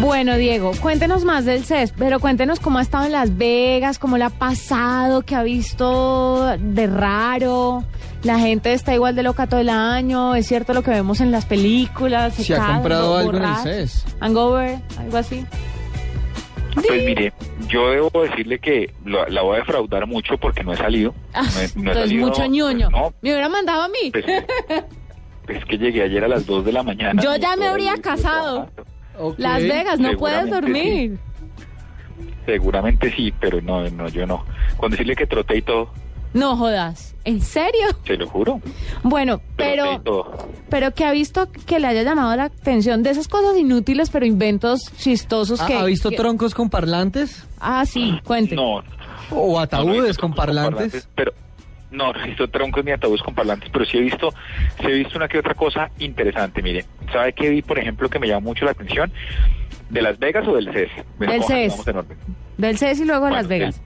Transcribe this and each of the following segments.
Bueno, Diego, cuéntenos más del CES, pero cuéntenos cómo ha estado en Las Vegas, cómo le ha pasado, qué ha visto de raro. La gente está igual de loca todo el año, es cierto lo que vemos en las películas. Si ha comprado algo en el CES. Hangover, algo así. Pues mire, yo debo decirle que lo- la voy a defraudar mucho porque no he salido. Ah, No he- no he entonces salido, mucho ñoño. pues, no, Me hubiera mandado a mí. pues, es que llegué ayer a las 2 de la mañana. Yo ya me habría casado. trabajando. Las Vegas, no puedes dormir. Seguramente sí, pero no, no, yo no. Con decirle que troté y todo, No jodas. ¿En serio? se lo juro. Bueno, pero... Pero que ha visto que le haya llamado la atención de esas cosas inútiles, pero inventos chistosos ¿Ha, que... ha visto que- troncos con parlantes? Ah, sí, cuente. No, ¿O No, no he ataúdes con parlantes? Pero no, no he visto troncos ni ataúdes con parlantes, pero sí he visto, sí he visto una que otra cosa interesante. Mire, ¿sabe qué vi, por ejemplo, que me llamó mucho la atención? ¿De Las Vegas o del CES? Del CES. Del CES y luego de Bueno, Las Vegas.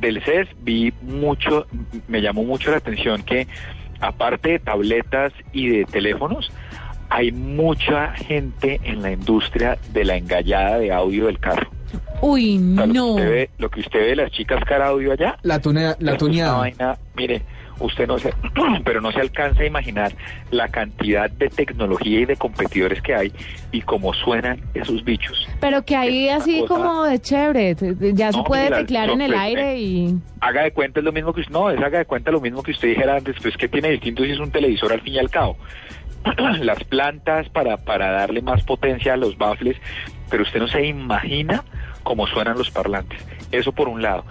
Del, del CES vi mucho, me llamó mucho la atención que aparte de tabletas y de teléfonos, hay mucha gente en la industria de la engallada de audio del carro. Uy, O sea, lo, no. que usted ve, lo que usted ve las chicas cara audio allá, La, tunea, la tuneada. vaina, mire, usted no se, pero no se alcanza a imaginar la cantidad de tecnología y de competidores que hay y cómo suenan esos bichos. Pero que ahí Es así cosa- como de chévere, ya se No, puede mira, teclear no, en el pues, aire eh, y... Haga de cuenta es lo mismo que usted, no, es haga de cuenta lo mismo que usted dijera antes, pues que tiene distinto si es un televisor al fin y al cabo. Las plantas para, para darle más potencia a los baffles, pero usted no se imagina cómo suenan los parlantes. Eso por un lado.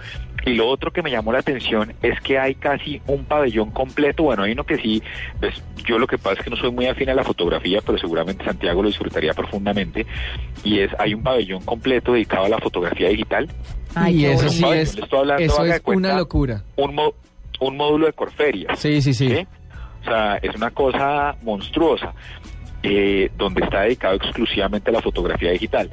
Y lo otro que me llamó la atención es que hay casi un pabellón completo. Bueno, hay uno que sí, pues, yo lo que pasa es que no soy muy afín a la fotografía, pero seguramente Santiago lo disfrutaría profundamente. Y es, hay un pabellón completo dedicado a la fotografía digital. Ay, y eso sí es, Le estoy hablando, eso es cuenta. una locura. Un, mo- un módulo de Corferia. Sí, sí, sí. ¿sí? O sea, es una cosa monstruosa, eh, donde está dedicado exclusivamente a la fotografía digital.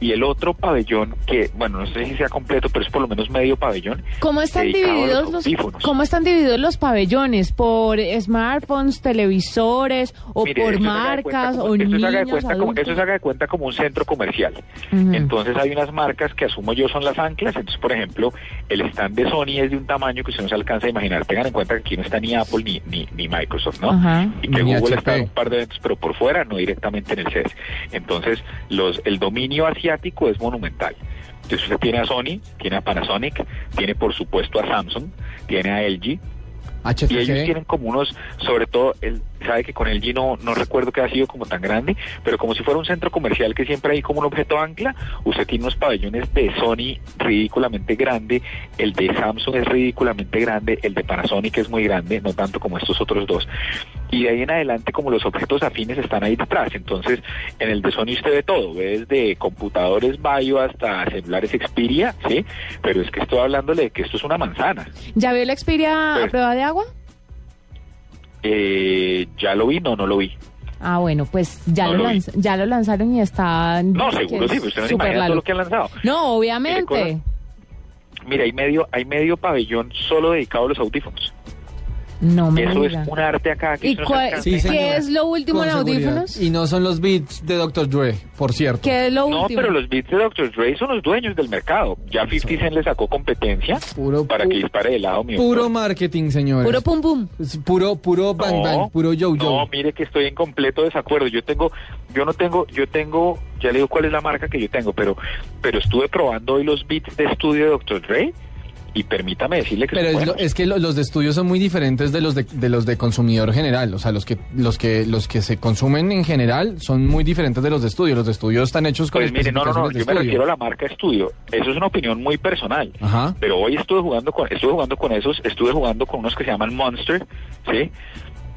Y el otro pabellón, que, bueno, no sé si sea completo, pero es por lo menos medio pabellón, ¿Cómo están los divididos los, cómo están divididos los pabellones? ¿Por smartphones, televisores o Mire, por marcas o eso se haga de niños, cuenta como-? Eso se haga de cuenta como un centro comercial. Entonces hay unas marcas que asumo yo son las anclas. Entonces, por ejemplo, el stand de Sony es de un tamaño que usted no se alcanza a imaginar. Tengan en cuenta que aquí no está ni Apple ni, ni, ni Microsoft, ¿no? Y que Ni Google HP. está en un par de eventos, pero por fuera, no directamente en el CES. Entonces, los, el dominio asiático es monumental. Entonces usted tiene a Sony, tiene a Panasonic, tiene por supuesto a Samsung, tiene a LG, y ellos HTC. tienen como unos, sobre todo, él sabe que con LG no, no recuerdo que ha sido como tan grande, pero como si fuera un centro comercial que siempre hay como un objeto ancla, usted tiene unos pabellones de Sony ridículamente grande, el de Samsung es ridículamente grande, el de Panasonic es muy grande, no tanto como estos otros dos. Y de ahí en adelante como los objetos afines están ahí detrás, entonces en el de Sony usted ve todo, ve desde computadores Bayo hasta celulares Xperia, ¿sí? Pero es que estoy hablándole de que esto es una manzana. ¿Ya vio la Xperia a Pues- prueba de agua? Eh, ¿Ya lo vi? No, no lo vi. Ah, bueno, pues ya, No lo, lo lanz- ya lo lanzaron y está... No, seguro sí, pero usted no se imagina todo lo que han lanzado. No, obviamente. Mira, hay medio, hay medio pabellón solo dedicado a los audífonos. No me Eso diga. es un arte acá que ¿Y no Sí, qué es lo último Con en seguridad. audífonos? Y no son los beats de Dr. Dre, por cierto. ¿Qué es lo No, último? pero los beats de Dr. Dre son los dueños del mercado. Ya 50 Cent le sacó competencia Puro, para pu- que dispare de lado mi puro marketing, señores. Puro pum pum. Puro, puro bang bang, puro yo yo. No, mire que estoy en completo desacuerdo. Yo tengo, yo no tengo, yo tengo, ya le digo cuál es la marca que yo tengo, pero, pero estuve probando hoy los beats de estudio de Dr. Dre y permítame decirle que Pero es, lo- buenos. es que lo- los de estudio son muy diferentes de los de, de los de consumidor general. O sea, los que, los que, los que se consumen en general son muy diferentes de los de estudio. Los de estudio están hechos con Pues mire, no, no, no, yo me refiero a la marca estudio. Eso es una opinión muy personal. Ajá. Pero hoy estuve jugando con, estuve jugando con esos, estuve jugando con unos que se llaman Monster, ¿sí?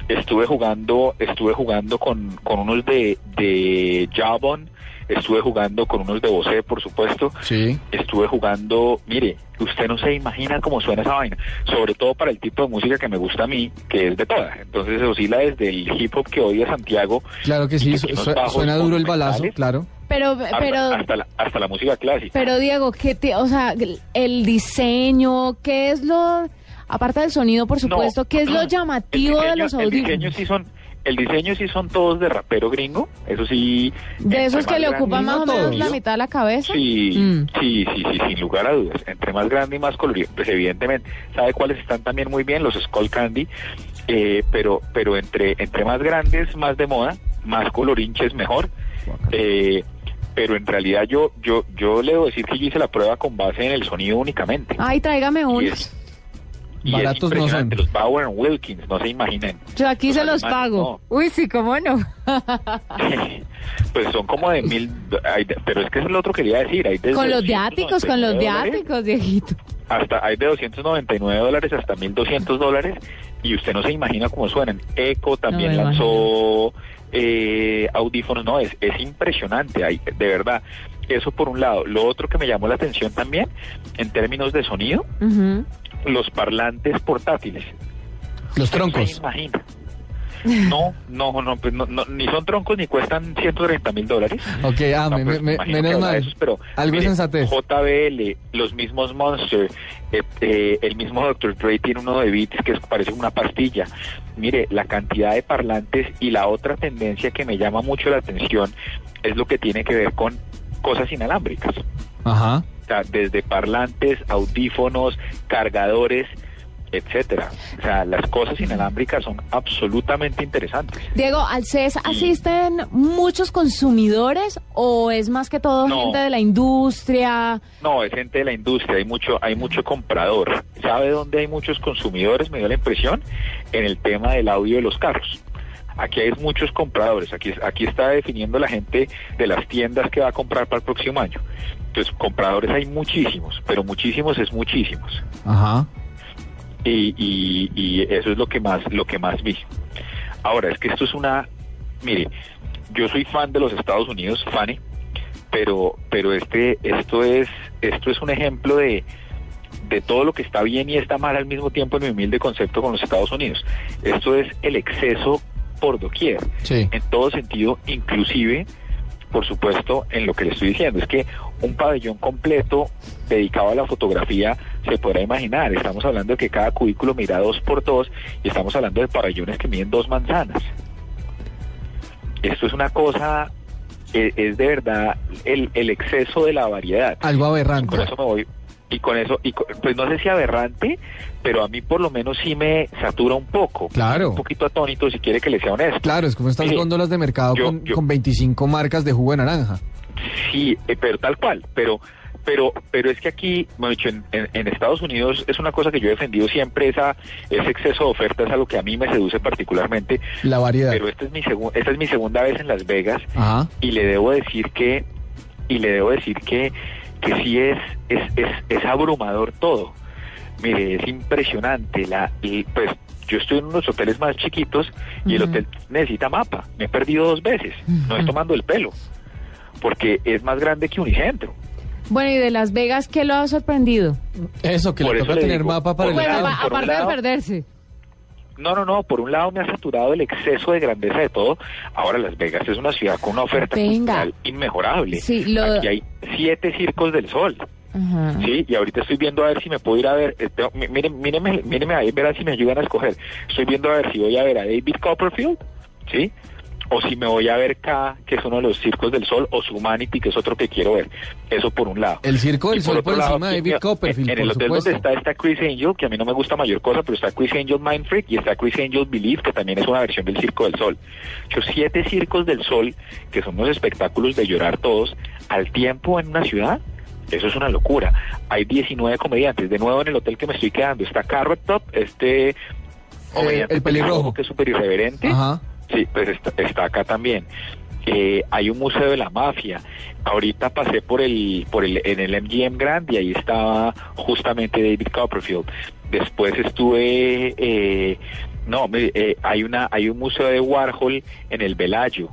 Estuve jugando, estuve jugando con, con unos de, de Jawbone, estuve jugando con unos de Bose, por supuesto. Sí. Estuve jugando, mire, usted no se imagina cómo suena esa vaina, sobre todo para el tipo de música que me gusta a mí, que es de toda. Entonces oscila desde el hip hop que odia Santiago Claro que sí, su- suena duro el balazo, claro. Pero, hasta, pero, hasta la, hasta la música clásica. pero Diego, ¿qué te, o sea, el diseño, qué es lo, aparte del sonido, por No, supuesto, qué es lo llamativo de los El diseño audífonos? sí son, El diseño sí son todos de rapero gringo, eso sí. De esos que le ocupan más o no menos la mitad de la cabeza. Sí, Mm. sí, sí, sí, sin lugar a dudas. Entre más grande y más colorido, pues evidentemente, ¿sabe cuáles están también muy bien? Los Skull Candy, eh, pero, pero entre, entre más grandes, más de moda, más colorinches, mejor. Eh, pero en realidad yo, yo, yo le debo decir que yo hice la prueba con base en el sonido únicamente. Ay, tráigame unos. Y es Baratos no son. Los Bauer Wilkins, no se imaginen. Yo aquí los se los pago. Uy, sí, cómo no. pues son como de mil, hay de- pero es que es lo otro que quería decir. Hay con los 299 viáticos, con los dólares viáticos, viejito. hasta hay de 299 dólares hasta 1200 dólares y usted no se imagina cómo suenan. Eco también No lanzó eh, audífonos, no, es, es impresionante, hay, de verdad. Eso por un lado. Lo otro que me llamó la atención también, en términos de sonido, Ujú. Los parlantes portátiles. Los troncos. imagina. No, no, no, pues no, no, ni son troncos ni cuestan 130 mil dólares. Ok, ah, No, me- pues, me- menos mal. esos, pero, Algo sensatez. JBL, los mismos Monster, eh, eh, el mismo Dr. Dre tiene uno de Beats que es- parece una pastilla. Mire, la cantidad de parlantes y la otra tendencia que me llama mucho la atención es lo que tiene que ver con cosas inalámbricas. Ajá. Sea, desde parlantes, audífonos, cargadores, etcétera. O sea, las cosas inalámbricas son absolutamente interesantes. Diego, ¿al CES asisten muchos consumidores o es más que todo No. gente de la industria? No, es gente de la industria, hay mucho, hay mucho comprador. ¿Sabe dónde hay muchos consumidores? Me dio la impresión en el tema del audio de los carros. Aquí hay muchos compradores, aquí, aquí está definiendo la gente de las tiendas que va a comprar para el próximo año. Entonces, compradores hay muchísimos, pero muchísimos es muchísimos. Ajá. Y, y, y eso es lo que más, lo que más vi. Ahora, es que esto es una, mire, yo soy fan de los Estados Unidos, Fanny, pero, pero este, esto es, esto es un ejemplo de, de todo lo que está bien y está mal al mismo tiempo en mi humilde concepto con los Estados Unidos. Esto es el exceso por doquier, Sí. en todo sentido, inclusive, por supuesto, en lo que le estoy diciendo. Es que un pabellón completo dedicado a la fotografía se podrá imaginar. Estamos hablando de que cada cubículo mira dos por dos y estamos hablando de pabellones que miden dos manzanas. Esto es una cosa, e- es, de verdad el, el exceso de la variedad. Algo aberrante. con eso me voy. Y con eso, y co- pues no sé si aberrante, pero a mí por lo menos sí me satura un poco. Claro. Un poquito atónito, si quiere que le sea honesto. Claro, es como estas Mire, góndolas de mercado yo- con, yo- con 25 marcas de jugo de naranja. Sí, eh, pero tal cual. Pero, pero, pero es que aquí, en, en- en Estados Unidos es una cosa que yo he defendido siempre, esa, ese exceso de oferta es algo que a mí me seduce particularmente. La variedad. Pero esta es mi segun- esta es mi segunda vez en Las Vegas Ajá. y le debo decir que, y le debo decir que, que sí es, es, es, es abrumador todo. Mire, es impresionante. La, y, pues yo estoy en unos hoteles más chiquitos y el hotel necesita mapa. Me he perdido dos veces. No es tomando el pelo. Porque es más grande que Unicentro. Bueno, y de Las Vegas, ¿qué lo ha sorprendido? Eso, que Por le toca tener digo, mapa para el un Bueno, lado, un aparte de perderse. No, no, no. Por un lado me ha saturado el exceso de grandeza de todo. Ahora Las Vegas es una ciudad con una oferta Venga. cultural inmejorable. Sí, lo- Aquí hay siete circos del sol. Ajá. Sí, y ahorita estoy viendo a ver si me puedo ir a ver, este, miren, míreme, míreme ahí, verán si me ayudan a escoger. Estoy viendo a ver si voy a ver a David Copperfield, ¿sí? O si me voy a ver K, que es uno de los circos del sol, o Humanity, que es otro que quiero ver. Eso por un lado. El circo del Y sol otro por lado, encima de David Copperfield, En el por hotel supuesto. donde está está Chris Angel, que a mí no me gusta mayor cosa, pero está Chris Angel Mind Freak y está Chris Angel Believe, que también es una versión del Circo del Sol. Yo siete circos del sol, que son unos espectáculos de llorar todos, al tiempo en una ciudad, eso es una locura. Hay 19 comediantes. De nuevo en el hotel que me estoy quedando está Carrot Top, este Eh, el pelirrojo. que es súper irreverente. Ajá. Sí, pues está, está acá también. Eh, hay un museo de la mafia. Ahorita pasé por el, por el, en el MGM Grand y ahí estaba justamente David Copperfield. Después estuve, eh, no, eh, hay una, hay un museo de Warhol en el Velayo.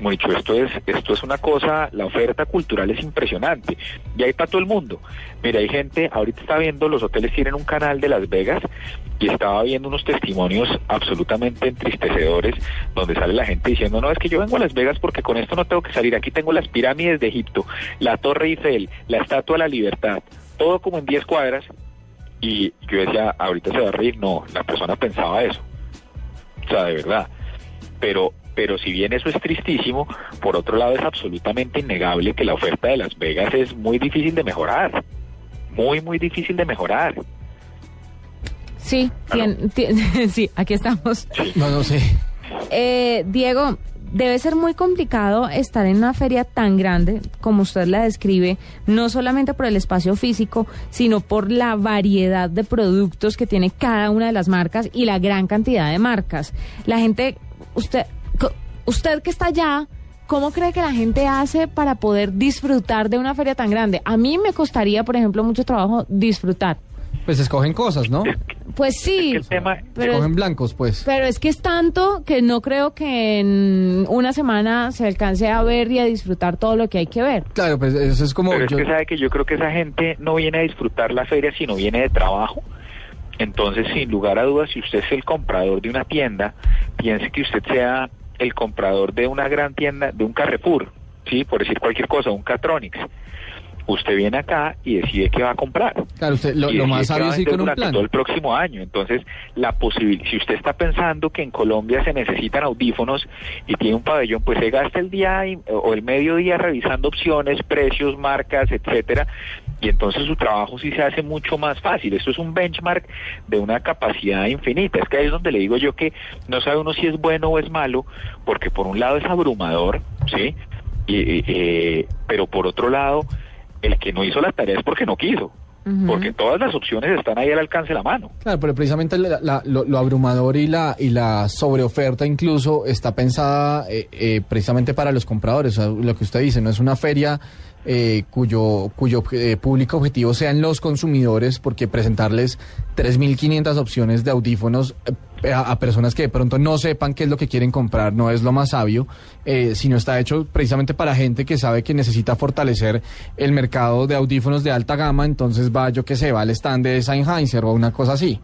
Mucho, esto es, esto es una cosa, la oferta cultural es impresionante. Y hay para todo el mundo. Mira, hay gente, ahorita está viendo, los hoteles tienen un canal de Las Vegas y estaba viendo unos testimonios absolutamente entristecedores donde sale la gente diciendo, no, es que yo vengo a Las Vegas porque con esto no tengo que salir. Aquí tengo las pirámides de Egipto, la Torre Eiffel, la Estatua de la Libertad, todo como en 10 cuadras. Y yo decía, ahorita se va a reír. No, la persona pensaba eso. O sea, de verdad. Pero, pero si bien eso es tristísimo, por otro lado es absolutamente innegable que la oferta de Las Vegas es muy difícil de mejorar. Muy, muy difícil de mejorar. Sí, ¿Aló? tien- tien- sí, aquí estamos. No, no sé. Eh, Diego, debe ser muy complicado estar en una feria tan grande como usted la describe, no solamente por el espacio físico, sino por la variedad de productos que tiene cada una de las marcas y la gran cantidad de marcas. La gente, usted, usted que está allá, ¿cómo cree que la gente hace para poder disfrutar de una feria tan grande? A mí me costaría, por ejemplo, mucho trabajo disfrutar. Pues escogen cosas, ¿no? Pues sí, Es que el tema- pero escogen blancos, pues. pero es que es tanto que no creo que en una semana se alcance a ver y a disfrutar todo lo que hay que ver. Claro, pues eso es como... Pero es yo- que sabe que yo creo que esa gente no viene a disfrutar la feria, sino viene de trabajo. Entonces, sin lugar a dudas, si usted es el comprador de una tienda, piense que usted sea el comprador de una gran tienda, de un Carrefour, sí, por decir cualquier cosa, un Catronics. Usted viene acá y decide qué va a comprar. Claro, usted, lo, más sabio es ir con un plan. todo el próximo año. Entonces, la posibilidad, si usted está pensando que en Colombia se necesitan audífonos y tiene un pabellón, pues se gasta el día y- o el mediodía revisando opciones, precios, marcas, etcétera, y entonces su trabajo sí se hace mucho más fácil. Esto es un benchmark de una capacidad infinita. Es que ahí es donde le digo yo que no sabe uno si es bueno o es malo, porque por un lado es abrumador, ¿sí? Y, y, eh, pero por otro lado, el que no hizo la tarea es porque no quiso. Porque todas las opciones están ahí al alcance de la mano. Claro, pero precisamente la- la- lo, lo abrumador y la, y la sobreoferta incluso está pensada eh, eh, precisamente para los compradores. O sea, lo que usted dice, no es una feria eh, cuyo, cuyo eh, público objetivo sean los consumidores, porque presentarles 3.500 opciones de audífonos eh, a, a personas que de pronto no sepan qué es lo que quieren comprar no es lo más sabio, eh, sino está hecho precisamente para gente que sabe que necesita fortalecer el mercado de audífonos de alta gama, entonces va, yo que sé, va al stand de Sennheiser o una cosa así.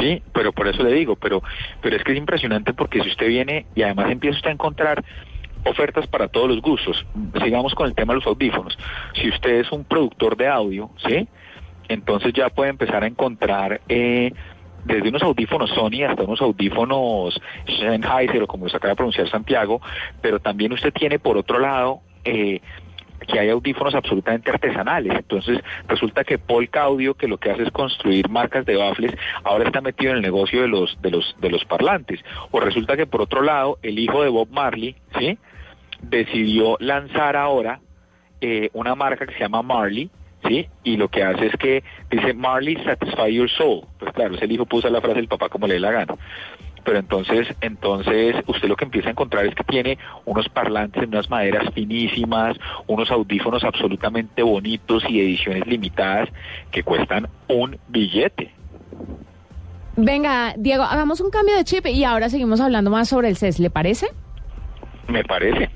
Sí, pero por eso le digo, pero, pero es que es impresionante porque si usted viene y además empieza usted a encontrar ofertas para todos los gustos, sigamos con el tema de los audífonos. Si usted es un productor de audio, ¿sí? Entonces ya puede empezar a encontrar eh, desde unos audífonos Sony hasta unos audífonos Sennheiser o como se acaba de pronunciar Santiago, pero también usted tiene por otro lado eh, que hay audífonos absolutamente artesanales. Entonces, resulta que Polka Audio, que lo que hace es construir marcas de baffles, ahora está metido en el negocio de los de los de los parlantes. O resulta que por otro lado, el hijo de Bob Marley, ¿sí? decidió lanzar ahora eh, una marca que se llama Marley, ¿sí? Y lo que hace es que dice Marley Satisfy Your Soul. Pues claro, ese hijo puso la frase del papá como le dé la gana. Pero entonces, entonces usted lo que empieza a encontrar es que tiene unos parlantes en unas maderas finísimas, unos audífonos absolutamente bonitos y ediciones limitadas que cuestan un billete. Venga, Diego, hagamos un cambio de chip y ahora seguimos hablando más sobre el CES, ¿le parece? Me parece.